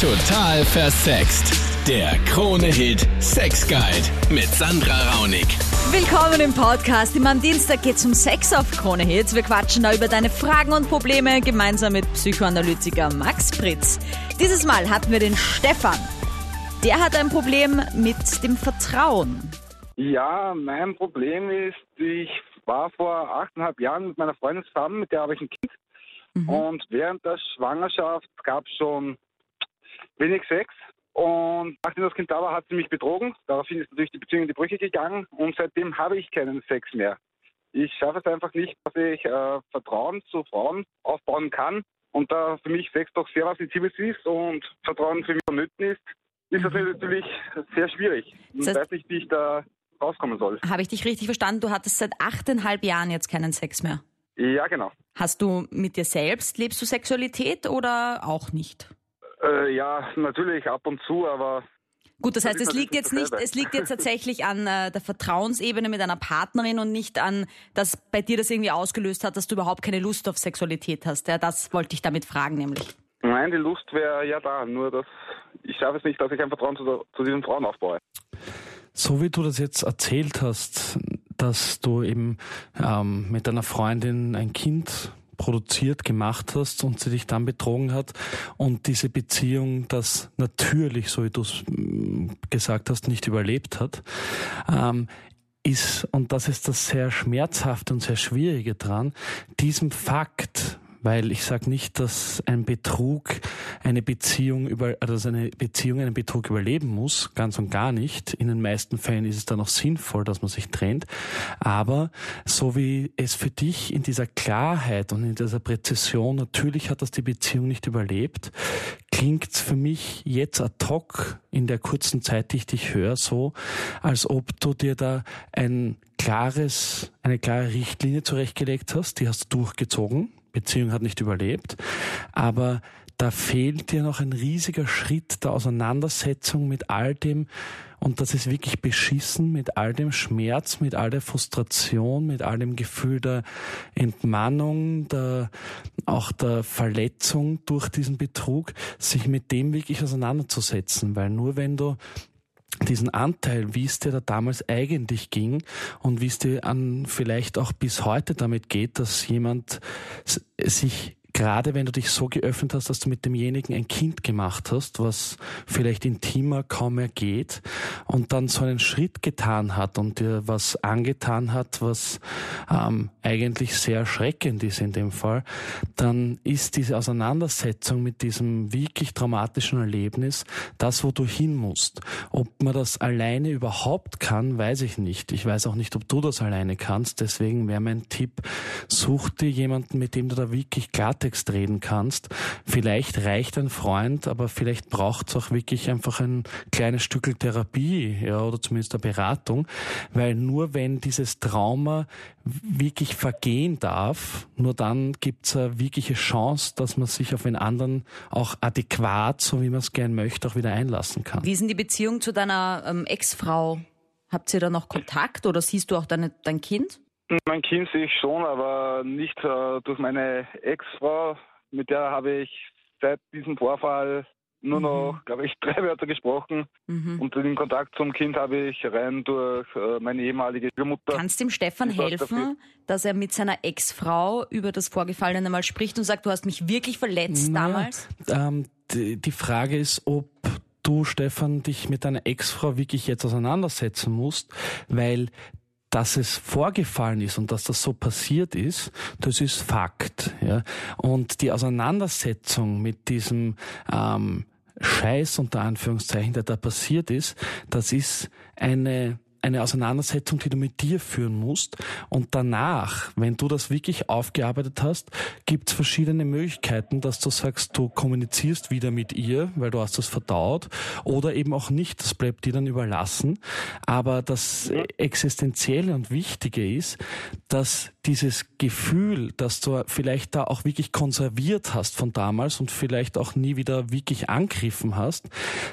Total versext. Der Krone-Hit Sex Guide mit Sandra Raunig. Willkommen im Podcast. Immer am Dienstag geht's um Sex auf Krone Hits. Wir quatschen da über deine Fragen und Probleme gemeinsam mit Psychoanalytiker Max Pritz. Dieses Mal hatten wir den Stefan. Der hat ein Problem mit dem Vertrauen. Ja, mein Problem ist, ich war vor achteinhalb Jahren mit meiner Freundin zusammen, mit der habe ich ein Kind. Und während der Schwangerschaft gab es schon wenig Sex. Und nachdem das Kind da war, hat sie mich betrogen. Daraufhin ist natürlich die Beziehung in die Brüche gegangen. Und seitdem habe ich keinen Sex mehr. Ich schaffe es einfach nicht, dass ich äh, Vertrauen zu Frauen aufbauen kann. Und da für mich Sex doch sehr was Sensibles ist und Vertrauen für mich vonnöten ist, ist das natürlich sehr schwierig. Und Das heißt- weiß nicht, wie ich da rauskommen soll. Habe ich dich richtig verstanden? Du hattest seit achteinhalb Jahren jetzt keinen Sex mehr. Ja, genau. Hast du mit dir selbst, lebst du Sexualität oder auch nicht? Äh, ja, natürlich ab und zu, aber Gut, das heißt, es liegt jetzt nicht, es liegt jetzt tatsächlich an äh, der Vertrauensebene mit einer Partnerin und nicht an, dass bei dir das irgendwie ausgelöst hat, dass du überhaupt keine Lust auf Sexualität hast. Ja, das wollte ich damit fragen, nämlich. nein, die Lust wäre ja da. Nur, dass ich schaffe es nicht, dass ich ein Vertrauen zu, zu diesen Frauen aufbaue. So wie du das jetzt erzählt hast, dass du eben ähm, mit deiner Freundin ein Kind produziert, gemacht hast und sie dich dann betrogen hat und diese Beziehung das natürlich, so wie du es mm, gesagt hast, nicht überlebt hat, ähm, ist, und das ist das sehr schmerzhafte und sehr schwierige dran, diesem Fakt, weil ich sage nicht, dass ein Betrug eine Beziehung über, also dass eine Beziehung einen Betrug überleben muss, ganz und gar nicht. In den meisten Fällen ist es dann auch sinnvoll, dass man sich trennt. Aber so wie es für dich in dieser Klarheit und in dieser Präzision, natürlich hat das die Beziehung nicht überlebt, klingt für mich jetzt ad hoc in der kurzen Zeit, die ich dich höre, so, als ob du dir da ein klares, eine klare Richtlinie zurechtgelegt hast, die hast du durchgezogen. Beziehung hat nicht überlebt, aber da fehlt dir noch ein riesiger Schritt der Auseinandersetzung mit all dem, und das ist wirklich beschissen, mit all dem Schmerz, mit all der Frustration, mit all dem Gefühl der Entmannung, der, auch der Verletzung durch diesen Betrug, sich mit dem wirklich auseinanderzusetzen, weil nur wenn du diesen Anteil, wie es dir da damals eigentlich ging und wie es dir an vielleicht auch bis heute damit geht, dass jemand sich gerade wenn du dich so geöffnet hast, dass du mit demjenigen ein Kind gemacht hast, was vielleicht intimer kaum mehr geht und dann so einen Schritt getan hat und dir was angetan hat, was ähm, eigentlich sehr erschreckend ist in dem Fall, dann ist diese Auseinandersetzung mit diesem wirklich traumatischen Erlebnis das, wo du hin musst. Ob man das alleine überhaupt kann, weiß ich nicht. Ich weiß auch nicht, ob du das alleine kannst. Deswegen wäre mein Tipp, such dir jemanden, mit dem du da wirklich Klartext reden kannst. Vielleicht reicht ein Freund, aber vielleicht braucht es auch wirklich einfach ein kleines Stückel Therapie, ja, oder zumindest eine Beratung, weil nur wenn dieses Trauma wirklich vergehen darf, nur dann gibt es eine wirkliche Chance, dass man sich auf einen anderen auch adäquat, so wie man es gern möchte, auch wieder einlassen kann. Wie ist denn die Beziehung zu deiner ähm, Ex-Frau? Habt ihr da noch Kontakt oder siehst du auch deine, dein Kind? Mein Kind sehe ich schon, aber nicht äh, durch meine Ex-Frau. Mit der habe ich seit diesem Vorfall nur noch, glaube ich, drei Wörter gesprochen. Mhm. Und den Kontakt zum Kind habe ich rein durch äh, meine ehemalige Mutter. Kannst dem Stefan helfen, dafür. dass er mit seiner Ex-Frau über das Vorgefallene mal spricht und sagt, du hast mich wirklich verletzt Naja, damals? Ähm, die, die Frage ist, ob du, Stefan, dich mit deiner Ex-Frau wirklich jetzt auseinandersetzen musst, weil dass es vorgefallen ist und dass das so passiert ist, das ist Fakt. Ja? Und die Auseinandersetzung mit diesem ähm, Scheiß unter Anführungszeichen, der da passiert ist, das ist eine eine Auseinandersetzung, die du mit dir führen musst. Und danach, wenn du das wirklich aufgearbeitet hast, gibt es verschiedene Möglichkeiten, dass du sagst, du kommunizierst wieder mit ihr, weil du hast das verdaut, oder eben auch nicht. Das bleibt dir dann überlassen. Aber das Existenzielle und Wichtige ist, dass dieses Gefühl, dass du vielleicht da auch wirklich konserviert hast von damals und vielleicht auch nie wieder wirklich angegriffen hast,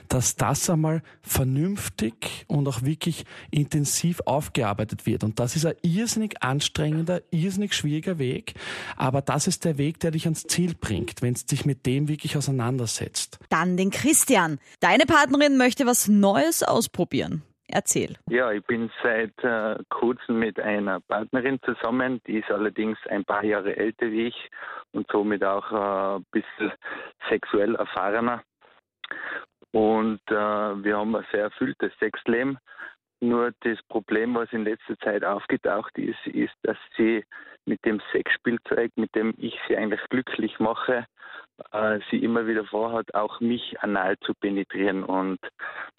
dass das einmal vernünftig und auch wirklich intensiv aufgearbeitet wird. Und das ist ein irrsinnig anstrengender, irrsinnig schwieriger Weg, aber das ist der Weg, der dich ans Ziel bringt, wenn es dich mit dem wirklich auseinandersetzt. Dann den Christian. Deine Partnerin möchte was Neues ausprobieren. Erzähl. Ja, ich bin seit äh, kurzem mit einer Partnerin zusammen, die ist allerdings ein paar Jahre älter wie ich und somit auch äh, ein bisschen sexuell erfahrener. Und äh, wir haben ein sehr erfülltes Sexleben. Nur das Problem, was in letzter Zeit aufgetaucht ist, ist, dass sie mit dem Sexspielzeug, mit dem ich sie eigentlich glücklich mache, äh, sie immer wieder vorhat, auch mich anal zu penetrieren. Und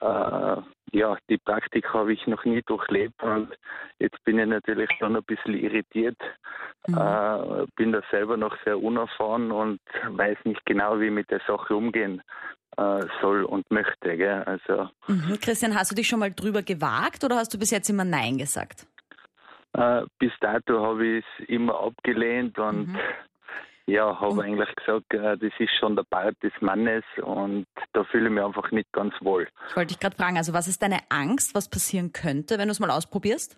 äh, ja, die Praktik habe ich noch nie durchlebt und jetzt bin ich natürlich schon ein bisschen irritiert. Mhm. Äh, bin da selber noch sehr unerfahren und weiß nicht genau, wie ich mit der Sache umgehen äh, soll und möchte. Gell? Also, mhm. Christian, hast du dich schon mal drüber gewagt oder hast du bis jetzt immer Nein gesagt? Äh, bis dato habe ich es immer abgelehnt und mhm. Ja, habe eigentlich gesagt, äh, das ist schon der Part des Mannes und da fühle ich mich einfach nicht ganz wohl. Ich wollte dich gerade fragen, also was ist deine Angst, was passieren könnte, wenn du es mal ausprobierst?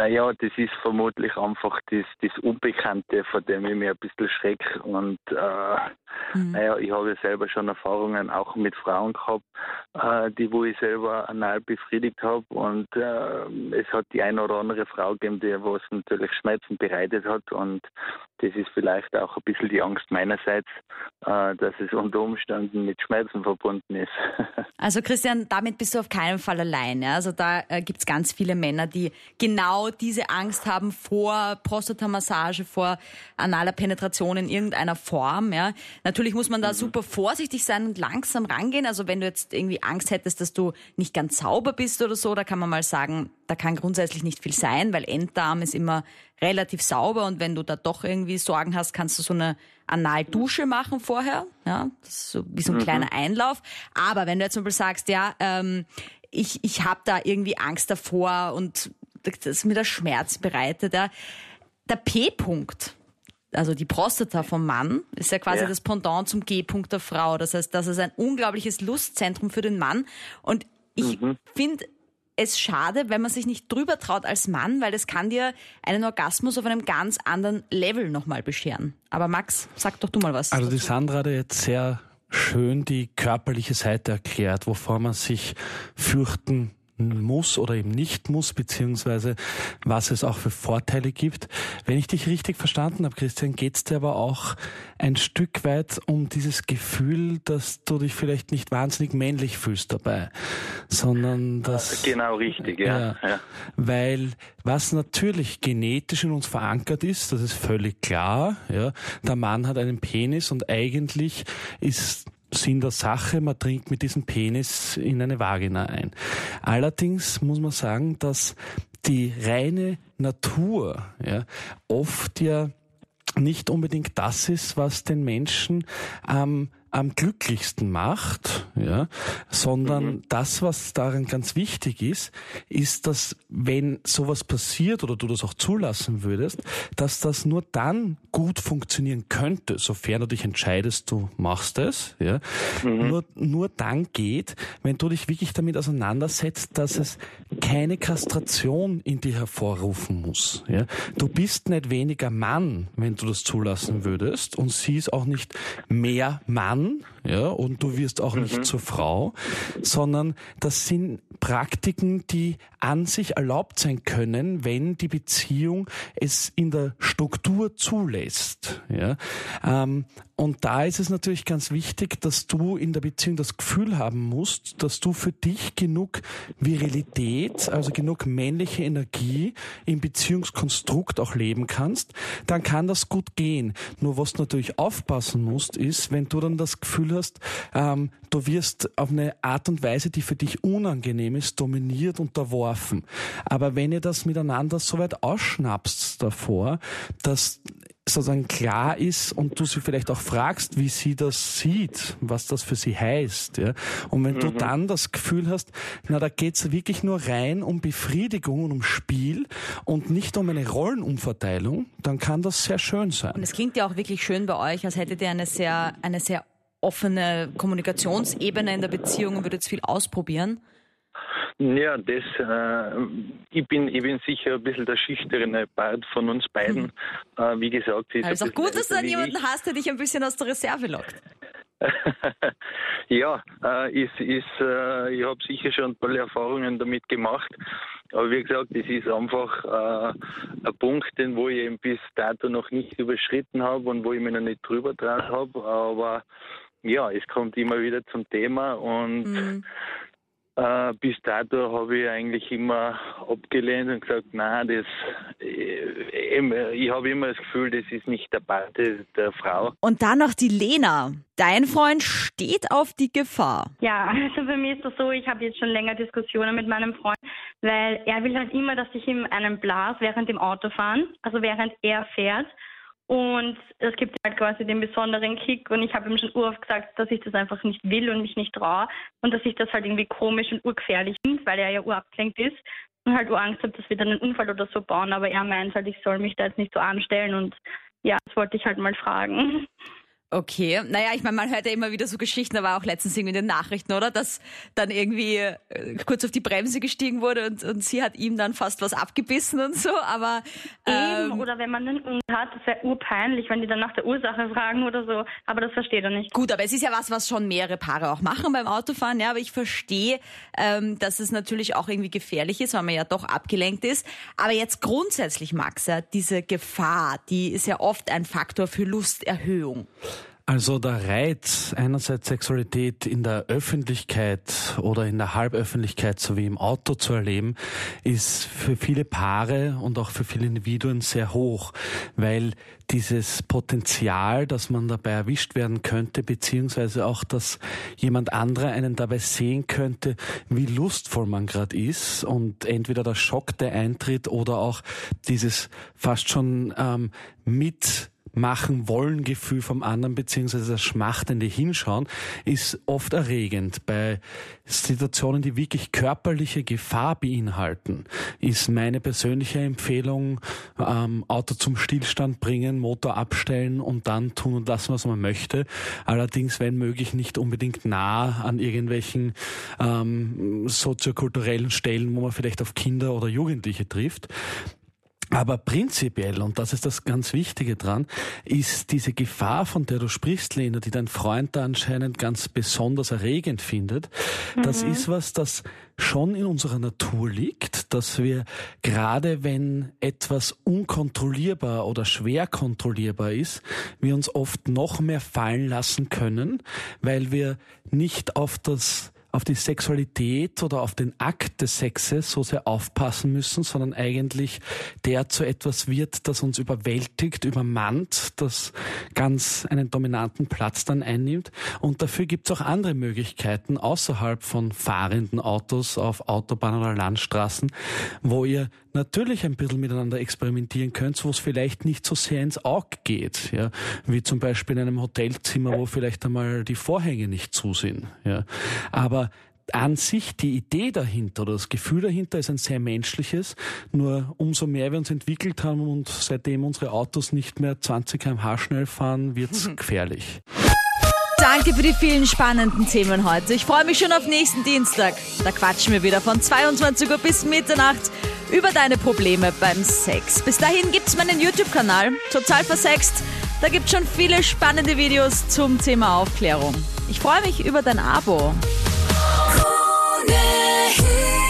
Naja, das ist vermutlich einfach das, das Unbekannte, vor dem ich mich ein bisschen schrecke. Und äh, mhm. naja, ich habe selber schon Erfahrungen auch mit Frauen gehabt, äh, die wo ich selber anal befriedigt habe. Und äh, es hat die eine oder andere Frau gegeben, die was natürlich Schmerzen bereitet hat. Und das ist vielleicht auch ein bisschen die Angst meinerseits, äh, dass es unter Umständen mit Schmerzen verbunden ist. also Christian, damit bist du auf keinen Fall allein. Ja? Also da äh, gibt es ganz viele Männer, die genau diese Angst haben vor Prostatamassage, vor analer Penetration in irgendeiner Form. Ja? Natürlich muss man da mhm. super vorsichtig sein und langsam rangehen. Also wenn du jetzt irgendwie Angst hättest, dass du nicht ganz sauber bist oder so, da kann man mal sagen, da kann grundsätzlich nicht viel sein, weil Enddarm ist immer relativ sauber und wenn du da doch irgendwie Sorgen hast, kannst du so eine Analdusche machen vorher. Ja, das ist so wie so ein mhm. kleiner Einlauf. Aber wenn du jetzt zum Beispiel sagst, ja, ähm, ich, ich habe da irgendwie Angst davor und das mir der Schmerz bereitet, ja, der P-Punkt, also die Prostata vom Mann ist ja quasi ja. das Pendant zum G-Punkt der Frau. Das heißt, das ist ein unglaubliches Lustzentrum für den Mann. Und ich mhm. finde, es schade, wenn man sich nicht drüber traut als Mann, weil das kann dir einen Orgasmus auf einem ganz anderen Level nochmal bescheren. Aber Max, sag doch du mal was. Also die Sandra hat jetzt sehr schön die körperliche Seite erklärt, wovor man sich fürchten muss oder eben nicht muss, beziehungsweise was es auch für Vorteile gibt. Wenn ich dich richtig verstanden habe, Christian, geht es dir aber auch ein Stück weit um dieses Gefühl, dass du dich vielleicht nicht wahnsinnig männlich fühlst dabei, sondern dass... Genau richtig, ja. ja, ja. Weil was natürlich genetisch in uns verankert ist, das ist völlig klar, ja, der Mann hat einen Penis und eigentlich ist Sinn der Sache, man dringt mit diesem Penis in eine Vagina ein. Allerdings muss man sagen, dass die reine Natur ja, oft ja nicht unbedingt das ist, was den Menschen ähm, am glücklichsten macht, ja, sondern mhm. das, was daran ganz wichtig ist, ist, dass wenn sowas passiert oder du das auch zulassen würdest, dass das nur dann gut funktionieren könnte, sofern du dich entscheidest, du machst es, ja, mhm. nur, nur dann geht, wenn du dich wirklich damit auseinandersetzt, dass es keine Kastration in dir hervorrufen muss, ja. Du bist nicht weniger Mann, wenn du das zulassen würdest und sie ist auch nicht mehr Mann, Mann, ja, und du wirst auch nicht mhm. zur Frau, sondern das sind Praktiken, die an sich erlaubt sein können, wenn die Beziehung es in der Struktur zulässt. Ja. Ähm, und da ist es natürlich ganz wichtig, dass du in der Beziehung das Gefühl haben musst, dass du für dich genug Virilität, also genug männliche Energie im Beziehungskonstrukt auch leben kannst. Dann kann das gut gehen. Nur was du natürlich aufpassen musst, ist, wenn du dann das Gefühl hast, ähm, du wirst auf eine Art und Weise, die für dich unangenehm ist, dominiert, unterworfen. Aber wenn ihr das miteinander so weit ausschnappst davor, dass sozusagen klar ist und du sie vielleicht auch fragst, wie sie das sieht, was das für sie heißt. Ja? Und wenn mhm. du dann das Gefühl hast, na, da geht's wirklich nur rein um Befriedigung und um Spiel und nicht um eine Rollenumverteilung, dann kann das sehr schön sein. Und es klingt ja auch wirklich schön bei euch, als hättet ihr eine sehr, eine sehr offene Kommunikationsebene in der Beziehung und würdet viel ausprobieren. Ja, das, äh, ich, bin, ich bin sicher ein bisschen der schüchterne Part von uns beiden. Hm. Äh, wie gesagt, ist also auch gut, dass du dann jemanden ich. hast, der dich ein bisschen aus der Reserve lockt. ja, äh, ist, ist, äh, ich habe sicher schon tolle Erfahrungen damit gemacht. Aber wie gesagt, das ist einfach äh, ein Punkt, den wo ich eben bis dato noch nicht überschritten habe und wo ich mich noch nicht drüber traut habe. Aber ja, es kommt immer wieder zum Thema und mhm. Äh, bis dato habe ich eigentlich immer abgelehnt und gesagt, nein, das, äh, ich habe immer das Gefühl, das ist nicht der Part der Frau. Und dann noch die Lena. Dein Freund steht auf die Gefahr. Ja, also bei mir ist das so, ich habe jetzt schon länger Diskussionen mit meinem Freund, weil er will halt immer, dass ich ihm einen blas während dem Autofahren, also während er fährt. Und es gibt halt quasi den besonderen Kick und ich habe ihm schon uroft gesagt, dass ich das einfach nicht will und mich nicht traue und dass ich das halt irgendwie komisch und urgefährlich finde, weil er ja urabgelenkt ist und halt Angst habe, dass wir dann einen Unfall oder so bauen, aber er meint halt, ich soll mich da jetzt nicht so anstellen und ja, das wollte ich halt mal fragen. Okay, naja, ich meine, man hört ja immer wieder so Geschichten, da war auch letztens irgendwie in den Nachrichten, oder? Dass dann irgendwie äh, kurz auf die Bremse gestiegen wurde und, und sie hat ihm dann fast was abgebissen und so, aber... Ähm, Eben, oder wenn man einen Unfall hat, das wäre urpeinlich, wenn die dann nach der Ursache fragen oder so, aber das versteht er nicht. Gut, aber es ist ja was, was schon mehrere Paare auch machen beim Autofahren, ja, aber ich verstehe, ähm, dass es natürlich auch irgendwie gefährlich ist, weil man ja doch abgelenkt ist, aber jetzt grundsätzlich, Max, ja, diese Gefahr, die ist ja oft ein Faktor für Lusterhöhung. Also der Reiz einerseits Sexualität in der Öffentlichkeit oder in der Halböffentlichkeit sowie im Auto zu erleben, ist für viele Paare und auch für viele Individuen sehr hoch, weil dieses Potenzial, dass man dabei erwischt werden könnte, beziehungsweise auch, dass jemand anderer einen dabei sehen könnte, wie lustvoll man gerade ist und entweder der Schock, der eintritt oder auch dieses fast schon ähm, mit machen wollen Gefühl vom anderen beziehungsweise das schmachtende Hinschauen ist oft erregend. Bei Situationen, die wirklich körperliche Gefahr beinhalten, ist meine persönliche Empfehlung ähm, Auto zum Stillstand bringen, Motor abstellen und dann tun und lassen, was man möchte. Allerdings, wenn möglich, nicht unbedingt nah an irgendwelchen ähm, soziokulturellen Stellen, wo man vielleicht auf Kinder oder Jugendliche trifft. Aber prinzipiell, und das ist das ganz Wichtige dran, ist diese Gefahr, von der du sprichst, Lena, die dein Freund da anscheinend ganz besonders erregend findet, mhm. das ist was, das schon in unserer Natur liegt, dass wir gerade wenn etwas unkontrollierbar oder schwer kontrollierbar ist, wir uns oft noch mehr fallen lassen können, weil wir nicht auf das auf die Sexualität oder auf den Akt des Sexes so sehr aufpassen müssen, sondern eigentlich der zu etwas wird, das uns überwältigt, übermannt, das ganz einen dominanten Platz dann einnimmt. Und dafür gibt es auch andere Möglichkeiten außerhalb von fahrenden Autos auf Autobahnen oder Landstraßen, wo ihr natürlich ein bisschen miteinander experimentieren könnt, wo es vielleicht nicht so sehr ins Auge geht, ja, wie zum Beispiel in einem Hotelzimmer, wo vielleicht einmal die Vorhänge nicht zu sind, ja. Aber an sich die Idee dahinter oder das Gefühl dahinter ist ein sehr menschliches. Nur umso mehr wir uns entwickelt haben und seitdem unsere Autos nicht mehr 20 km/h schnell fahren, wird's mhm. gefährlich. Danke für die vielen spannenden Themen heute. Ich freue mich schon auf nächsten Dienstag. Da quatschen wir wieder von 22 Uhr bis Mitternacht über deine Probleme beim Sex. Bis dahin gibt's meinen YouTube-Kanal, total versext. Da gibt's schon viele spannende Videos zum Thema Aufklärung. Ich freue mich über dein Abo. Krone